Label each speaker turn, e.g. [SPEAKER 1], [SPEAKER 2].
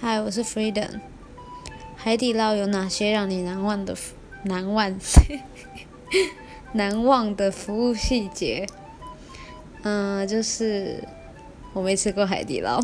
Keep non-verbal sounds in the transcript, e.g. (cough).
[SPEAKER 1] 嗨我是 freedom 海底捞有哪些让你难忘的难忘 (laughs) 难忘的服务细节？嗯就是我没吃过海底捞。